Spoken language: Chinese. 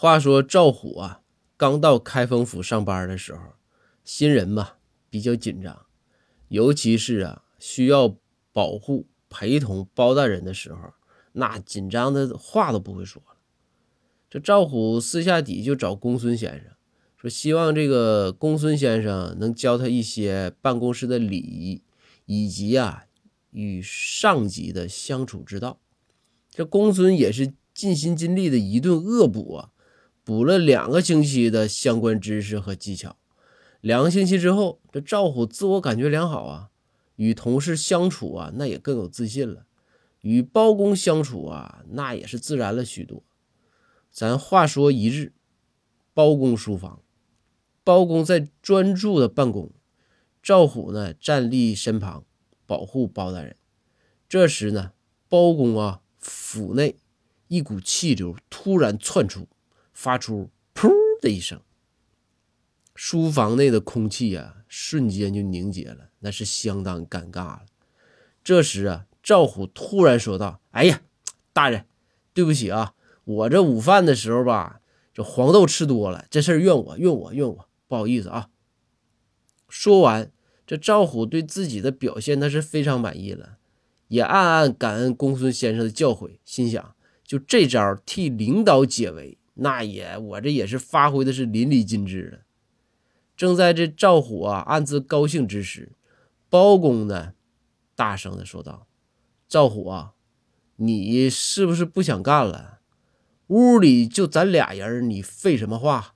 话说赵虎啊，刚到开封府上班的时候，新人嘛比较紧张，尤其是啊需要保护陪同包大人的时候，那紧张的话都不会说了。这赵虎私下底就找公孙先生说，希望这个公孙先生能教他一些办公室的礼仪，以及啊与上级的相处之道。这公孙也是尽心尽力的一顿恶补啊，补了两个星期的相关知识和技巧。两个星期之后，这赵虎自我感觉良好啊，与同事相处啊，那也更有自信了。与包公相处啊，那也是自然了许多。咱话说一日，包公书房，包公在专注的办公，赵虎呢站立身旁保护包大人。这时呢，包公啊。府内一股气流突然窜出，发出“噗”的一声，书房内的空气啊，瞬间就凝结了，那是相当尴尬了。这时啊，赵虎突然说道：“哎呀，大人，对不起啊，我这午饭的时候吧，这黄豆吃多了，这事儿怨我，怨我，怨我，不好意思啊。”说完，这赵虎对自己的表现那是非常满意了。也暗暗感恩公孙先生的教诲，心想：就这招替领导解围，那也我这也是发挥的是淋漓尽致了。正在这赵虎啊暗自高兴之时，包公呢大声的说道：“赵虎啊，你是不是不想干了？屋里就咱俩人，你废什么话？”